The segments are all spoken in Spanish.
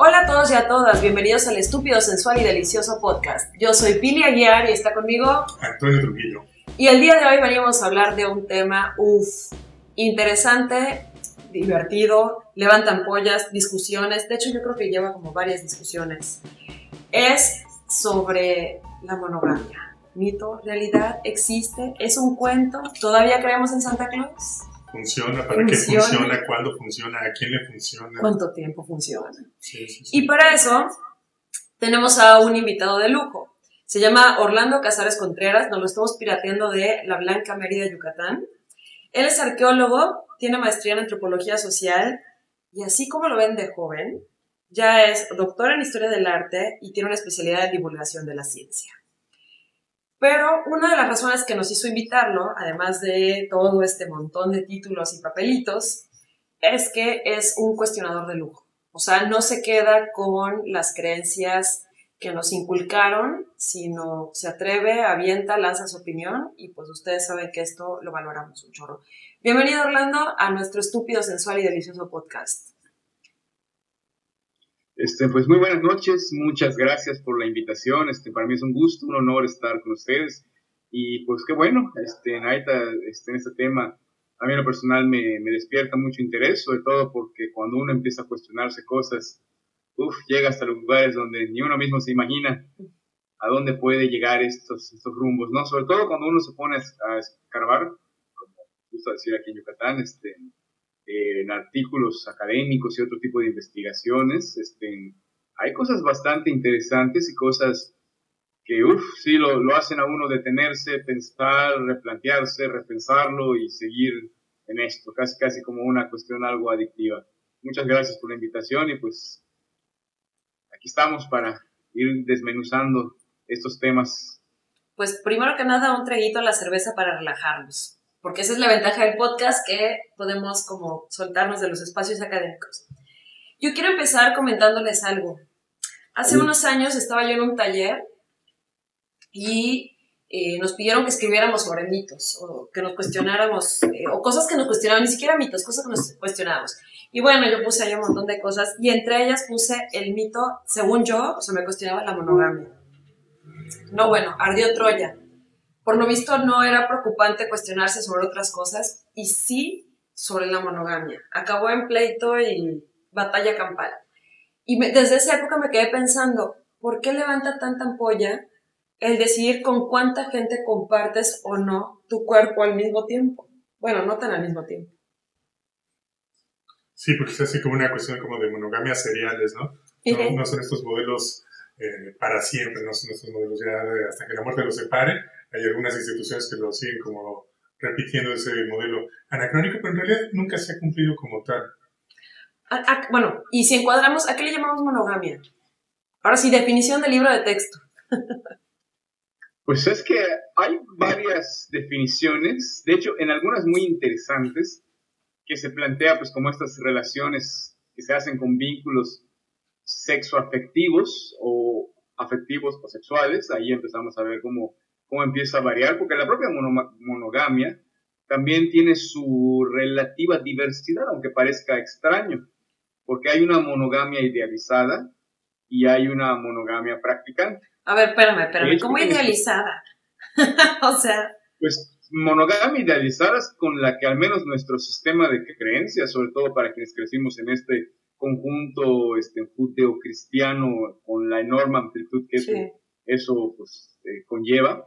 Hola a todos y a todas, bienvenidos al estúpido, sensual y delicioso podcast. Yo soy Pili Aguiar y está conmigo Antonio Trujillo. Y el día de hoy venimos a hablar de un tema, uff, interesante, divertido, levantan pollas, discusiones. De hecho, yo creo que lleva como varias discusiones. Es sobre la monogamia. Mito, realidad, existe, es un cuento. ¿Todavía creemos en Santa Claus? ¿Funciona? ¿Para qué funciona? ¿Cuándo funciona? ¿A quién le funciona? ¿Cuánto tiempo funciona? Y para eso tenemos a un invitado de lujo. Se llama Orlando Casares Contreras, nos lo estamos pirateando de La Blanca Mérida, Yucatán. Él es arqueólogo, tiene maestría en antropología social y así como lo ven de joven, ya es doctor en historia del arte y tiene una especialidad en divulgación de la ciencia. Pero una de las razones que nos hizo invitarlo, además de todo este montón de títulos y papelitos, es que es un cuestionador de lujo. O sea, no se queda con las creencias que nos inculcaron, sino se atreve, avienta, lanza su opinión y pues ustedes saben que esto lo valoramos un chorro. Bienvenido Orlando a nuestro estúpido, sensual y delicioso podcast. Este, pues muy buenas noches, muchas gracias por la invitación. Este, para mí es un gusto, un honor estar con ustedes. Y pues qué bueno, este, Naita, este, en este tema, a mí en lo personal me, me, despierta mucho interés, sobre todo porque cuando uno empieza a cuestionarse cosas, uf, llega hasta lugares donde ni uno mismo se imagina a dónde puede llegar estos, estos rumbos, ¿no? Sobre todo cuando uno se pone a escarbar, como gusta decir aquí en Yucatán, este, en artículos académicos y otro tipo de investigaciones. Este, hay cosas bastante interesantes y cosas que, uff, sí, lo, lo, hacen a uno detenerse, pensar, replantearse, repensarlo y seguir en esto, casi, casi como una cuestión algo adictiva. Muchas gracias por la invitación y pues aquí estamos para ir desmenuzando estos temas. Pues primero que nada, un traguito a la cerveza para relajarnos porque esa es la ventaja del podcast, que podemos como soltarnos de los espacios académicos. Yo quiero empezar comentándoles algo. Hace unos años estaba yo en un taller y eh, nos pidieron que escribiéramos sobre mitos o que nos cuestionáramos, eh, o cosas que nos cuestionaban, ni siquiera mitos, cosas que nos cuestionábamos. Y bueno, yo puse ahí un montón de cosas y entre ellas puse el mito, según yo, o sea, me cuestionaba la monogamia. No, bueno, ardió Troya por lo visto no era preocupante cuestionarse sobre otras cosas y sí sobre la monogamia. Acabó en pleito y batalla campal. Y desde esa época me quedé pensando, ¿por qué levanta tanta ampolla el decidir con cuánta gente compartes o no tu cuerpo al mismo tiempo? Bueno, no tan al mismo tiempo. Sí, porque es así como una cuestión como de monogamia seriales, ¿no? No, son estos modelos eh, para siempre, no son estos modelos ya hasta que la muerte los separe, hay algunas instituciones que lo siguen como repitiendo ese modelo anacrónico, pero en realidad nunca se ha cumplido como tal. bueno, y si encuadramos, ¿a qué le llamamos monogamia? Ahora sí, definición del libro de texto. pues es que hay varias definiciones, de hecho, en algunas muy interesantes, que se plantea pues como estas relaciones que se hacen con vínculos sexoafectivos o afectivos o sexuales, ahí empezamos a ver cómo cómo empieza a variar, porque la propia monogamia también tiene su relativa diversidad, aunque parezca extraño, porque hay una monogamia idealizada y hay una monogamia practicante. A ver, espérame, espérame, ¿cómo idealizada? o sea... Pues monogamia idealizada es con la que al menos nuestro sistema de creencias, sobre todo para quienes crecimos en este conjunto este, judeo-cristiano, con la enorme amplitud que eso, pues, eh, conlleva,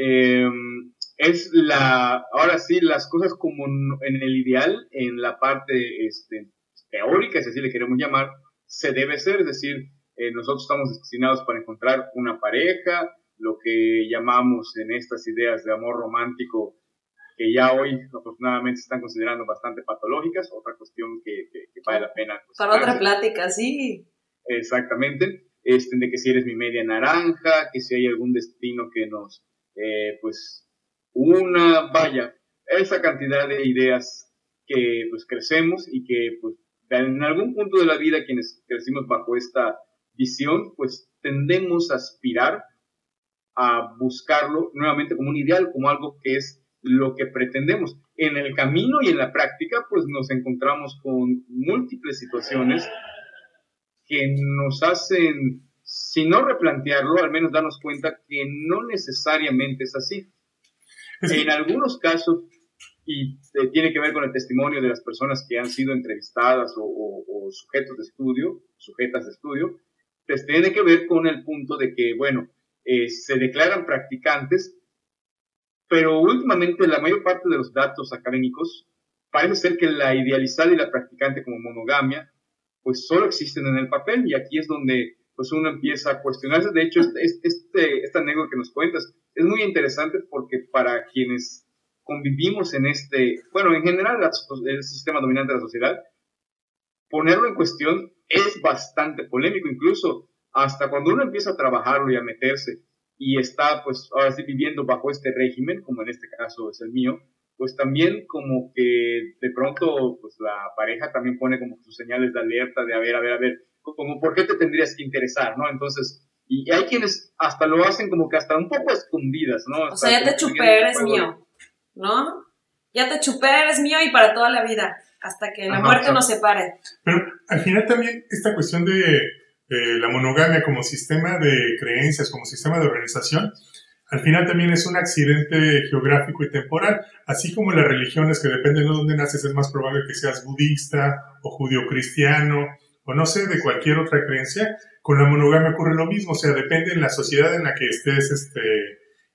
Em, es la, ahora sí, las cosas como en el ideal, en la parte este, teórica, si así le queremos llamar, se debe ser, es decir, eh, nosotros estamos destinados para encontrar una pareja, lo que llamamos en estas ideas de amor romántico, que ya hoy afortunadamente se están considerando bastante patológicas, otra cuestión que, vale la pena. Para otra plática, sí. Exactamente, este, de que si eres mi media naranja, que si hay algún destino que nos eh, pues una, vaya, esa cantidad de ideas que pues crecemos y que pues en algún punto de la vida quienes crecimos bajo esta visión pues tendemos a aspirar a buscarlo nuevamente como un ideal, como algo que es lo que pretendemos. En el camino y en la práctica pues nos encontramos con múltiples situaciones que nos hacen, si no replantearlo, al menos darnos cuenta que no necesariamente es así. En algunos casos, y eh, tiene que ver con el testimonio de las personas que han sido entrevistadas o, sujetos de estudio, sujetas de estudio, pues tiene que ver con el punto de que, bueno, eh, se declaran practicantes, pero últimamente la mayor parte de los datos académicos parece ser que la idealizada y la practicante como monogamia, pues solo existen en el papel y aquí es donde pues uno empieza a cuestionarse. De hecho, este, este, esta anécdota que nos cuentas es muy interesante porque para quienes convivimos en este, bueno, en general el sistema dominante de la sociedad, ponerlo en cuestión es bastante polémico, incluso hasta cuando uno empieza a trabajarlo y a meterse y está pues ahora sí viviendo bajo este régimen, como en este caso es el mío, pues también como que de pronto pues la pareja también pone como sus señales de alerta de a ver, a ver, a ver, como por qué te tendrías que interesar, ¿no? Entonces, y hay quienes hasta lo hacen como que hasta un poco escondidas, ¿no? O sea, ya te chupé, eres mío, ¿no? Ya te chupé, eres mío y para toda la vida, hasta que la muerte nos separe. Pero al final también esta cuestión de la monogamia como sistema de creencias, como sistema de organización, al final también es un accidente geográfico y temporal, así como las religiones que dependen de dónde naces, es más probable que seas budista o judío-cristiano o no sé, de cualquier otra creencia, con la monogamia ocurre lo mismo, o sea, depende en la sociedad en la que estés este,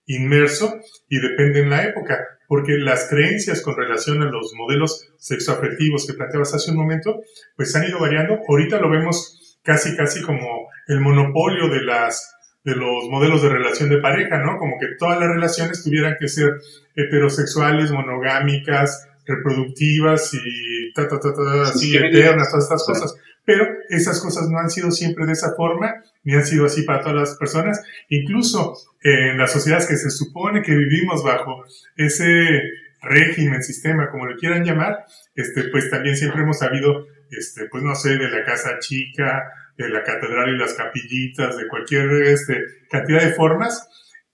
inmerso y depende en la época, porque las creencias con relación a los modelos sexoafectivos que planteabas hace un momento, pues han ido variando. Ahorita lo vemos casi, casi como el monopolio de las de los modelos de relación de pareja, ¿no? Como que todas las relaciones tuvieran que ser heterosexuales, monogámicas, reproductivas y ta, ta, ta, ta así, eternas, todas estas cosas. Pero esas cosas no han sido siempre de esa forma, ni han sido así para todas las personas. Incluso en las sociedades que se supone que vivimos bajo ese régimen, sistema, como lo quieran llamar, este, pues también siempre hemos sabido, este, pues no sé, de la casa chica, de la catedral y las capillitas, de cualquier este, cantidad de formas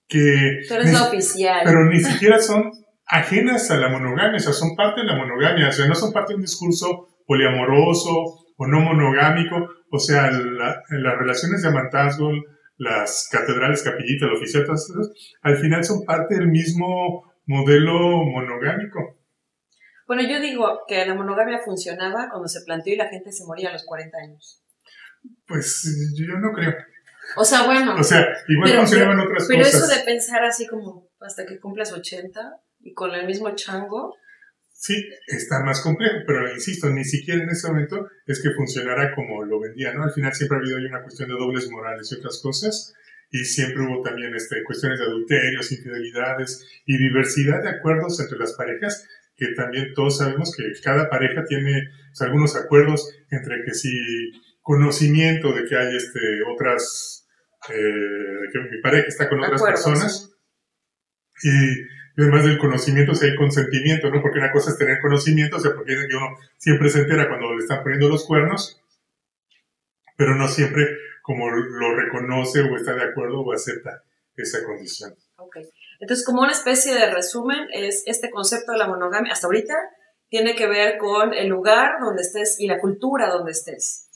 que... Pero es oficial. Pero ni siquiera son ajenas a la monogamia, o sea, son parte de la monogamia, o sea, no son parte de un discurso poliamoroso o no monogámico, o sea, las relaciones de amantazgo, las catedrales, capillitas, esas, al final son parte del mismo modelo monogámico. Bueno, yo digo que la monogamia funcionaba cuando se planteó y la gente se moría a los 40 años. Pues yo no creo. O sea, bueno. O sea, igual funcionaban otras cosas. Pero eso de pensar así como hasta que cumplas 80 y con el mismo chango. Sí, está más complejo, pero insisto, ni siquiera en ese momento es que funcionara como lo vendía, ¿no? Al final siempre ha habido una cuestión de dobles morales y otras cosas, y siempre hubo también este, cuestiones de adulterios, infidelidades y diversidad de acuerdos entre las parejas, que también todos sabemos que cada pareja tiene algunos acuerdos entre que si conocimiento de que hay este, otras, eh, que mi pareja está con otras personas. Y, además del conocimiento, si hay consentimiento, ¿no? Porque una cosa es tener conocimiento, o sea, porque que uno siempre se entera cuando le están poniendo los cuernos, pero no siempre como lo reconoce o está de acuerdo o acepta esa condición. Ok. Entonces, como una especie de resumen, es este concepto de la monogamia, hasta ahorita, tiene que ver con el lugar donde estés y la cultura donde estés.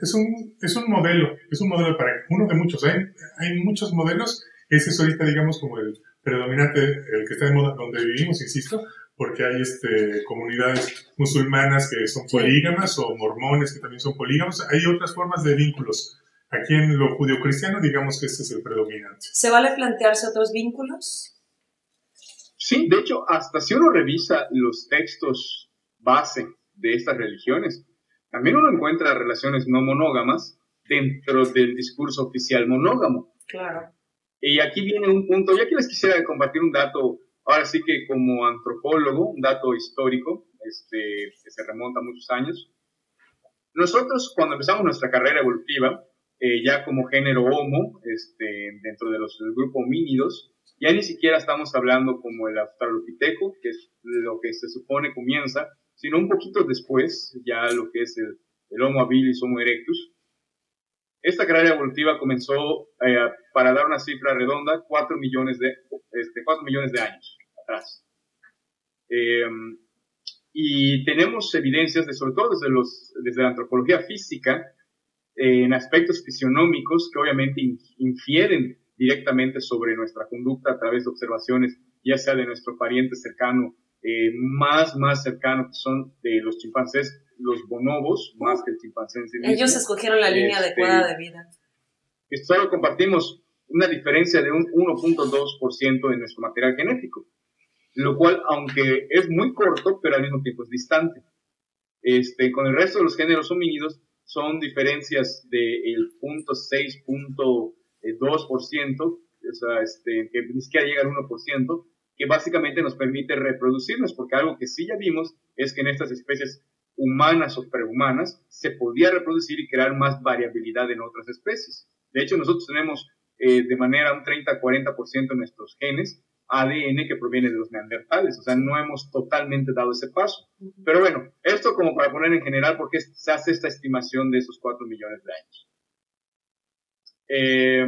Es, un, es un modelo, es un modelo para uno de muchos. Hay, hay muchos modelos, ese es ahorita, digamos, como el predominante, el que está de moda donde vivimos, insisto, porque hay este, comunidades musulmanas que son polígamas o mormones que también son polígamos. Hay otras formas de vínculos. Aquí en lo judio-cristiano, digamos que ese es el predominante. ¿Se vale plantearse otros vínculos? Sí, de hecho, hasta si uno revisa los textos base de estas religiones, también uno encuentra relaciones no monógamas dentro del discurso oficial monógamo. Claro. Y aquí viene un punto, ya que les quisiera compartir un dato, ahora sí que como antropólogo, un dato histórico, este, que se remonta a muchos años. Nosotros, cuando empezamos nuestra carrera evolutiva, eh, ya como género Homo, este, dentro de los, del grupo homínidos, ya ni siquiera estamos hablando como el Australopiteco, que es lo que se supone comienza, sino un poquito después, ya lo que es el, Homo habilis, Homo erectus. Esta carrera evolutiva comenzó, eh, para dar una cifra redonda, 4 millones de, este, 4 millones de años atrás. Em, y tenemos evidencias, de, sobre todo desde, los, desde la antropología física, en aspectos fisionómicos que obviamente infieren directamente sobre nuestra conducta a través de observaciones, ya sea de nuestro pariente cercano, eh, más, más cercano, que son de los chimpancés, los bonobos, más que el chimpancé en sí mismo. Ellos escogieron la línea este, adecuada de vida. Y solo compartimos una diferencia de un 1.2% en nuestro material genético, lo cual, aunque es muy corto, pero al mismo tiempo es distante. Este, con el resto de los géneros homínidos son diferencias del de 0.6, 2%, o sea, este, que ni siquiera llega al 1%, que básicamente nos permite reproducirnos, porque algo que sí ya vimos es que en estas especies humanas o prehumanas se podía reproducir y crear más variabilidad en otras especies. De hecho, nosotros tenemos eh, de manera un 30-40% de nuestros genes ADN que proviene de los neandertales, o sea, no hemos totalmente dado ese paso. Pero bueno, esto como para poner en general por qué se hace esta estimación de esos 4 millones de años. Eh,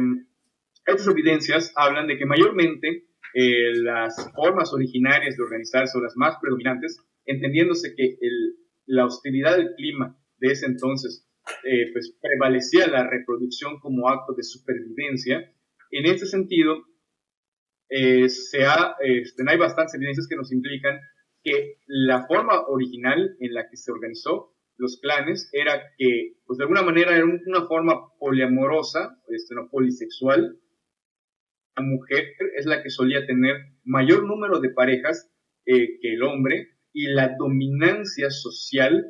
estas evidencias hablan de que mayormente eh, las formas originarias de organizarse son las más predominantes, entendiéndose que la hostilidad del clima de ese entonces eh, pues prevalecía la reproducción como acto de supervivencia. En este sentido, se ha, este, hay bastantes evidencias que nos implican que la forma original en la que se organizó los clanes era que, pues de alguna manera era una forma poliamorosa, este, no polisexual. La mujer es la que solía tener mayor número de parejas eh, que el hombre y la dominancia social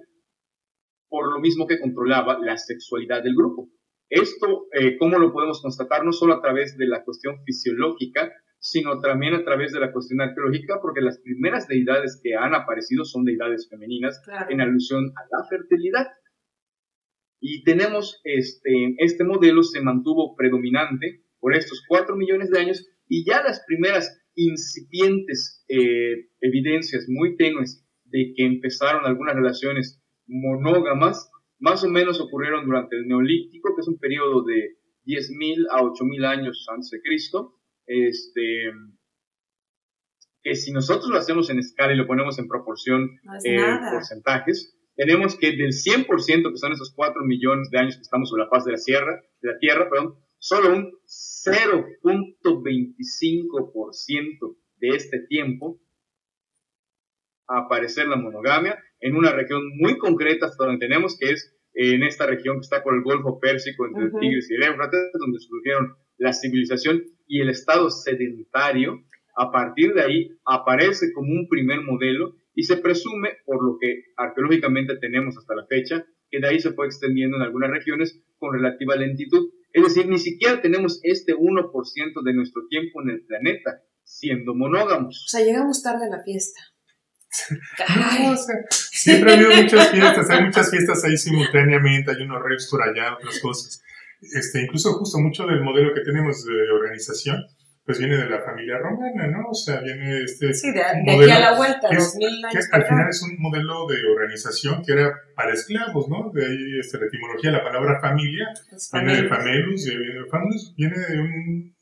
por lo mismo que controlaba la sexualidad del grupo. Esto, eh, ¿cómo lo podemos constatar? No solo a través de la cuestión fisiológica, sino también a través de la cuestión arqueológica, porque las primeras deidades que han aparecido son deidades femeninas en alusión a la fertilidad. Y tenemos este, este modelo se mantuvo predominante por estos cuatro millones de años y ya las primeras incipientes eh, evidencias muy tenues de que empezaron algunas relaciones monógamas, más o menos ocurrieron durante el Neolítico, que es un periodo de 10.000 a 8.000 años antes de Cristo, este, que si nosotros lo hacemos en escala y lo ponemos en proporción, eh, porcentajes, tenemos que del 100% que son esos 4 millones de años que estamos sobre la faz de la, sierra, de la Tierra, perdón, solo un 0.25% de este tiempo aparecer la monogamia en una región muy concreta hasta donde tenemos que es en esta región que está por el Golfo Pérsico entre el Tigris y el Éufrates, donde surgieron la civilización y el estado sedentario, a partir de ahí aparece como un primer modelo y se presume, por lo que arqueológicamente tenemos hasta la fecha, que de ahí se fue extendiendo en algunas regiones con relativa lentitud. Es decir, ni siquiera tenemos este 1% de nuestro tiempo en el planeta siendo monógamos. O sea, llegamos tarde a la fiesta. siempre ha habido muchas fiestas, hay muchas fiestas ahí simultáneamente, hay unos reps por allá, otras cosas este, incluso justo mucho del modelo que tenemos de organización, pues viene de la familia romana, ¿no? O sea, viene este sí, de, aquí a la vuelta, que, años al final es un modelo de organización que era para esclavos, ¿no? De ahí este, la etimología, la palabra familia, viene de famelus, y viene de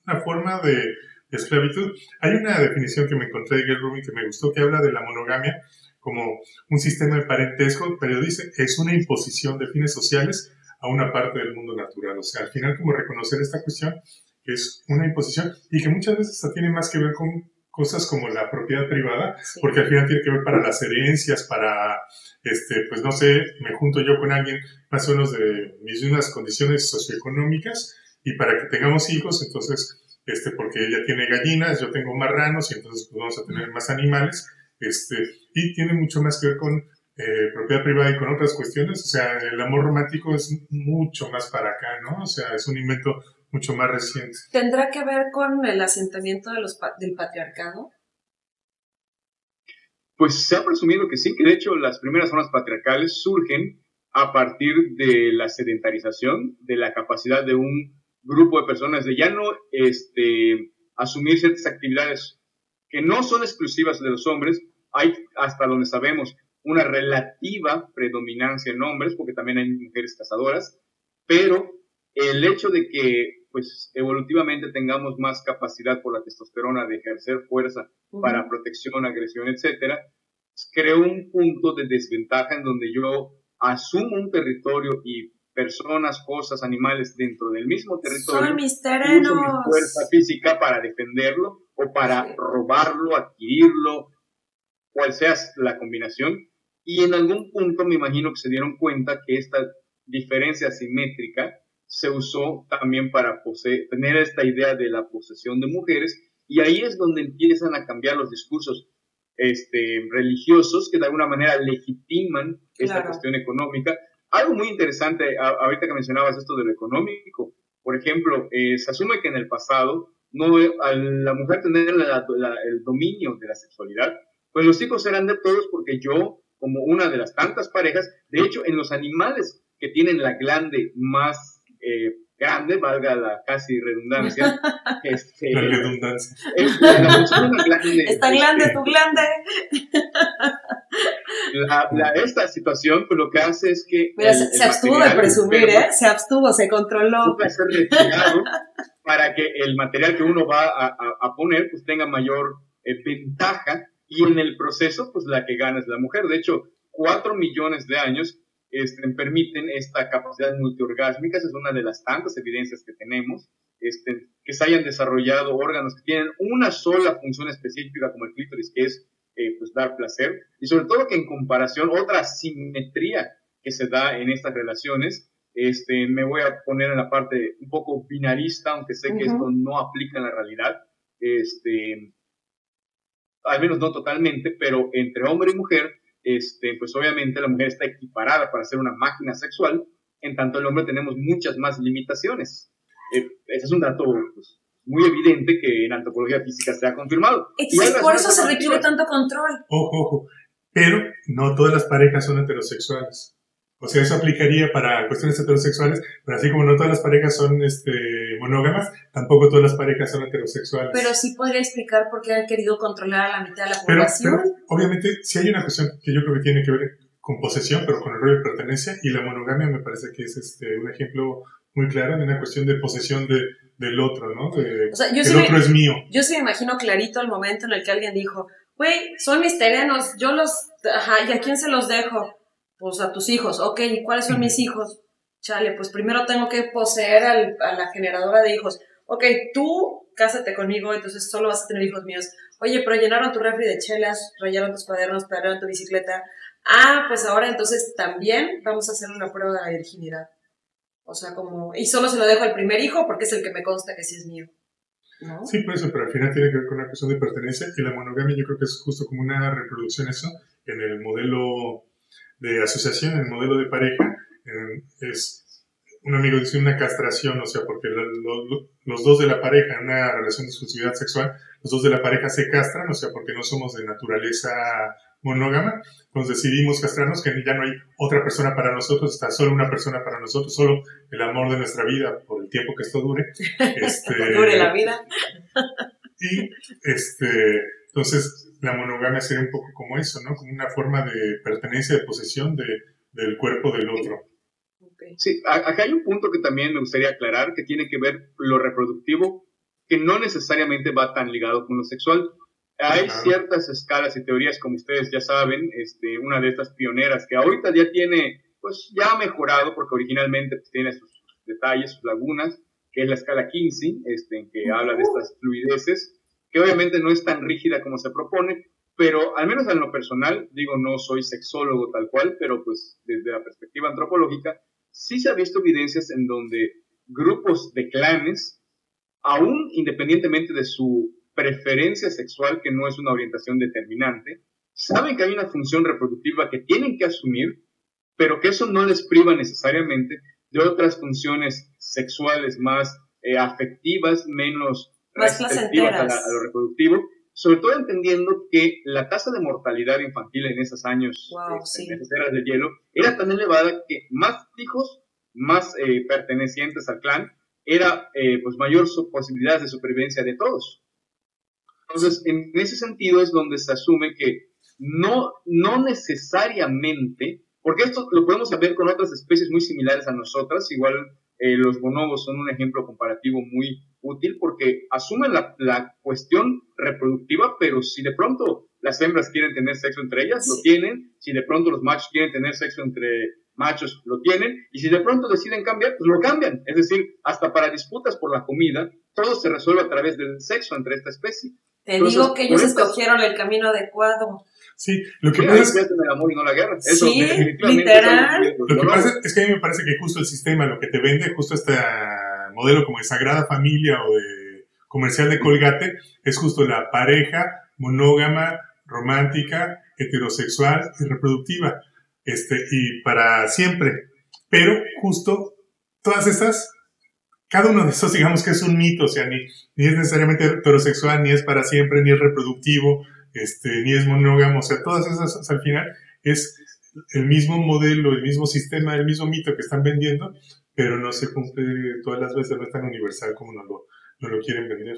una forma de, esclavitud. Hay una definición que me encontré de Gail Rubin que me gustó, que habla de la monogamia como un sistema de parentesco, pero dice, es una imposición de fines sociales a una parte del mundo natural. O sea, al final como reconocer esta cuestión que es una imposición y que muchas veces tiene más que ver con cosas como la propiedad privada, porque al final tiene que ver para las herencias, para, este, pues no sé, me junto yo con alguien más o menos de mis mismas condiciones socioeconómicas y para que tengamos hijos, entonces, este, porque ella tiene gallinas, yo tengo marranos y entonces pues, vamos a tener más animales, este, y tiene mucho más que ver con eh, propiedad privada y con otras cuestiones, o sea, el amor romántico es mucho más para acá, ¿no? O sea, es un invento mucho más reciente. ¿Tendrá que ver con el asentamiento de los, del patriarcado? Pues se ha presumido que sí, que de hecho las primeras zonas patriarcales surgen a partir de la sedentarización, de la capacidad de un grupo de personas de ya no este, asumir ciertas actividades que no son exclusivas de los hombres, hay hasta donde sabemos una relativa predominancia en hombres, porque también hay mujeres cazadoras, pero el hecho de que pues evolutivamente tengamos más capacidad por la testosterona de ejercer fuerza para protección, agresión, etcétera, creó un punto de desventaja en donde yo asumo un territorio y personas, cosas, animales dentro del mismo territorio. Son mis terrenos. Uso mi fuerza física para defenderlo o para robarlo, adquirirlo, cual sea la combinación. Y en algún punto me imagino que se dieron cuenta que esta diferencia simétrica se usó también para tener esta idea de la posesión de mujeres y ahí es donde empiezan a cambiar los discursos este, religiosos que de alguna manera legitiman esta cuestión económica. Algo muy interesante, ahorita que mencionabas esto de lo económico, por ejemplo, eh, se asume que en el pasado, no, al la mujer tener el dominio de la sexualidad, pues los hijos eran de todos porque yo, como una de las tantas parejas, de hecho, en los animales que tienen la glande más eh, grande, valga la casi redundancia. Este, la redundancia. Es, glande, Está grande tu glande. La, esta situación, pues lo que hace es que. se, abstuvo de presumir, ¿eh? Se abstuvo, se controló. para que el material que uno va a, a, poner, pues tenga mayor eh, ventaja y en el proceso, pues la que gana es la mujer. De hecho, cuatro millones de años este, permiten esta capacidad multiorgásmica, es una de las tantas evidencias que tenemos, este, que se hayan desarrollado órganos que tienen una sola función específica como el clítoris, que es eh, pues dar placer, y sobre todo que en comparación, otra simetría que se da en estas relaciones, este, me voy a poner en la parte un poco binarista, aunque sé que esto no aplica en la realidad, este, al menos no totalmente, pero entre hombre y mujer, este, pues obviamente la mujer está equiparada para ser una máquina sexual, en tanto el hombre tenemos muchas más limitaciones. Eh, ese es un dato pues, muy evidente que en antropología física se ha confirmado. por eso se requiere tanto control. Ojo, ojo. Pero no todas las parejas son heterosexuales. O sea, eso aplicaría para cuestiones heterosexuales, pero así como no todas las parejas son este, monógamas, tampoco todas las parejas son heterosexuales. Pero sí podría explicar por qué han querido controlar a la mitad de la población. Pero, obviamente, sí hay una cuestión que yo creo que tiene que ver con posesión, pero con el rol de pertenencia, y la monogamia me parece que es este, un ejemplo muy claro de una cuestión de posesión de, del otro, ¿no? o sea, yo el otro es mío. Yo sí me imagino clarito el momento en el que alguien dijo, güey, son mis terrenos, yo los, ajá, ¿y a quién se los dejo? pues a tus hijos, ok, ¿y cuáles son mis hijos? Chale, pues primero tengo que poseer a la generadora de hijos. Ok, tú cásate conmigo, entonces solo vas a tener hijos míos. Oye, pero llenaron tu refri de chelas, rayaron tus cuadernos, pagaron tu bicicleta. Ah, pues ahora entonces también vamos a hacer una prueba de la virginidad. O sea, como, y solo se lo dejo al primer hijo porque es el que me consta que sí es mío. ¿No? Sí, por eso, pero al final tiene que ver con una cuestión de pertenencia y la monogamia yo creo que es justo como una reproducción eso en el modelo de asociación, el modelo de pareja, es un amigo dice una castración, o sea, porque los dos de la pareja en una relación de exclusividad sexual, los dos de la pareja se castran, o sea, porque no somos de naturaleza monógama, entonces decidimos castrarnos, que ya no hay otra persona para nosotros, está solo una persona para nosotros, solo el amor de nuestra vida por el tiempo que esto dure. Este, dure la vida. y este, entonces la monogamia sería un poco como eso, ¿no? Como una forma de pertenencia, de posesión de, del cuerpo del otro. Sí, acá hay un punto que también me gustaría aclarar, que tiene que ver lo reproductivo, que no necesariamente va tan ligado con lo sexual. Hay ciertas escalas y teorías, como ustedes ya saben, este, una de estas pioneras que ahorita ya tiene, pues ya ha mejorado, porque originalmente pues, tiene sus detalles, sus lagunas, que es la escala 15, este, que habla de estas fluideces que obviamente no es tan rígida como se propone, pero al menos en lo personal, digo, no soy sexólogo tal cual, pero pues desde la perspectiva antropológica, sí se ha visto evidencias en donde grupos de clanes, aún independientemente de su preferencia sexual, que no es una orientación determinante, saben que hay una función reproductiva que tienen que asumir, pero que eso no les priva necesariamente de otras funciones sexuales más eh, afectivas, menos más placenteras. A, lo reproductivo, sobre todo entendiendo que la tasa de mortalidad infantil en esos años, este, en esas eras de hielo, era tan elevada que más hijos, más eh, pertenecientes al clan, era eh, pues mayor su posibilidad de supervivencia de todos. Entonces, en ese sentido es donde se asume que no, no necesariamente, porque esto lo podemos saber con otras especies muy similares a nosotras, igual eh, los bonobos son un ejemplo comparativo muy útil porque asumen la, la, cuestión reproductiva, pero si de pronto las hembras quieren tener sexo entre ellas, lo tienen. Si de pronto los machos quieren tener sexo entre machos lo tienen, y si de pronto deciden cambiar, pues lo cambian. Es decir, hasta para disputas por la comida, todo se resuelve a través del sexo entre esta especie. Te digo que ellos escogieron el camino adecuado. Sí, lo que pasa es que el amor y no la guerra. Eso, sí, literal. Lo que pasa es que a mí me parece que justo el sistema, lo que te vende, justo este modelo como de Sagrada Familia o de comercial de Colgate, es justo la pareja monógama, romántica, heterosexual y reproductiva. Este, y para siempre. Pero justo todas estas, cada uno de esos, digamos que es un mito, o sea, ni, ni es necesariamente heterosexual, ni es para siempre, ni es reproductivo, este, ni es monógamo, o sea, todas esas al final es el mismo modelo, el mismo sistema, el mismo mito que están vendiendo, pero no se cumple todas las veces, no es tan universal como nos lo, lo quieren vender.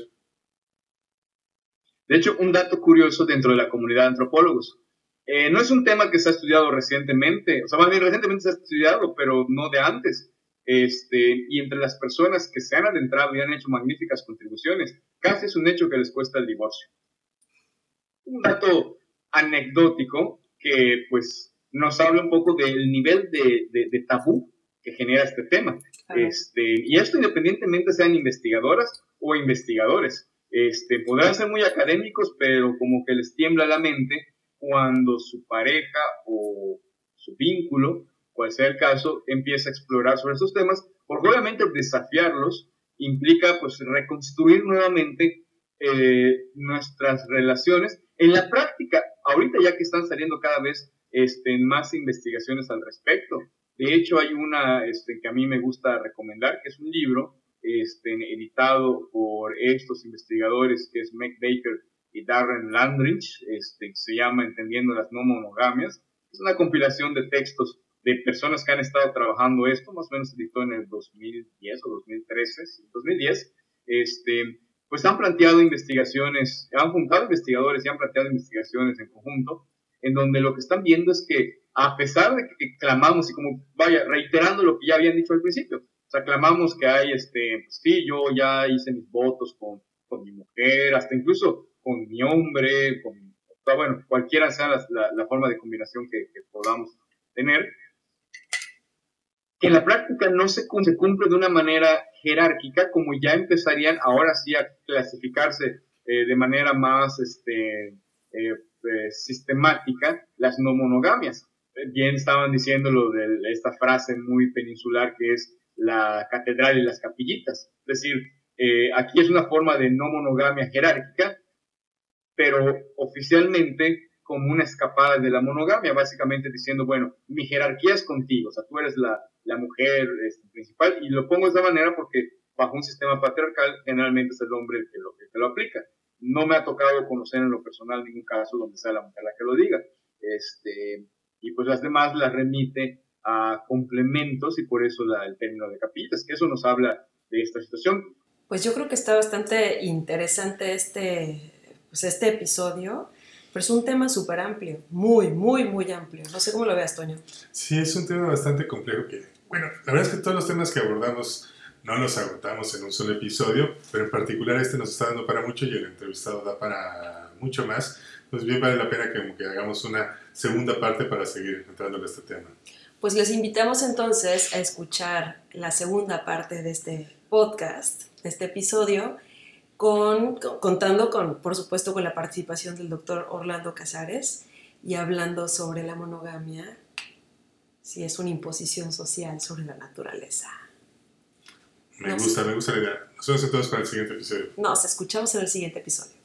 De hecho, un dato curioso dentro de la comunidad de antropólogos. Eh, no es un tema que se ha estudiado recientemente, o sea, más bien recientemente se ha estudiado, pero no de antes. Este, y entre las personas que se han adentrado y han hecho magníficas contribuciones, casi es un hecho que les cuesta el divorcio un dato anecdótico que pues nos habla un poco del nivel de, de, tabú que genera este tema. Este, y esto independientemente sean investigadoras o investigadores. Este, podrán ser muy académicos, pero como que les tiembla la mente cuando su pareja o su vínculo, cual sea el caso, empieza a explorar sobre esos temas, porque obviamente desafiarlos implica pues reconstruir nuevamente eh, nuestras relaciones en la práctica, ahorita ya que están saliendo cada vez este, más investigaciones al respecto, de hecho hay una este, que a mí me gusta recomendar, que es un libro este, editado por estos investigadores, que es Meg Baker y Darren Landrich, este, que se llama Entendiendo las no monogamias. Es una compilación de textos de personas que han estado trabajando esto, más o menos editó en el 2010 o 2013, 2010, este, pues han planteado investigaciones, han juntado investigadores y han planteado investigaciones en conjunto, en donde lo que están viendo es que a pesar de que clamamos y como, vaya, reiterando lo que ya habían dicho al principio, o sea, clamamos que hay, este, pues sí, yo ya hice mis votos con, con mi mujer, hasta incluso con mi hombre, con, bueno, cualquiera sea la, la, forma de combinación que, que podamos tener, que en la práctica no se, cumple de una manera jerárquica, como ya empezarían ahora sí a clasificarse eh, de manera más este, eh, eh, sistemática las no monogamias. Bien estaban diciendo lo de esta frase muy peninsular que es la catedral y las capillitas. Es decir, aquí es una forma de no monogamia jerárquica, pero oficialmente como una escapada de la monogamia, básicamente diciendo, bueno, mi jerarquía es contigo, o sea, tú eres la, la mujer este, principal, y lo pongo de esa manera porque bajo un sistema patriarcal generalmente es el hombre el que lo, que lo aplica. No me ha tocado conocer en lo personal ningún caso donde sea la mujer la que lo diga. Este, y pues las demás las remite a complementos y por eso la, el término de capillitas, que eso nos habla de esta situación. Pues yo creo que está bastante interesante este, pues este episodio pero es un tema súper amplio, muy, muy, muy amplio. No sé cómo lo veas, Toño. Sí, es un tema bastante complejo que, bueno, la verdad es que todos los temas que abordamos no los agotamos en un solo episodio, pero en particular este nos está dando para mucho y el entrevistado da para mucho más. Entonces bien vale la pena que, que hagamos una segunda parte para seguir entrando en este tema. Pues les invitamos entonces a escuchar la segunda parte de este podcast, de este episodio, con, contando con, por supuesto, con la participación del doctor Orlando Casares y hablando sobre la monogamia, si es una imposición social sobre la naturaleza. Me gusta, me gusta la idea. Nos vemos entonces para el siguiente episodio. Nos escuchamos en el siguiente episodio.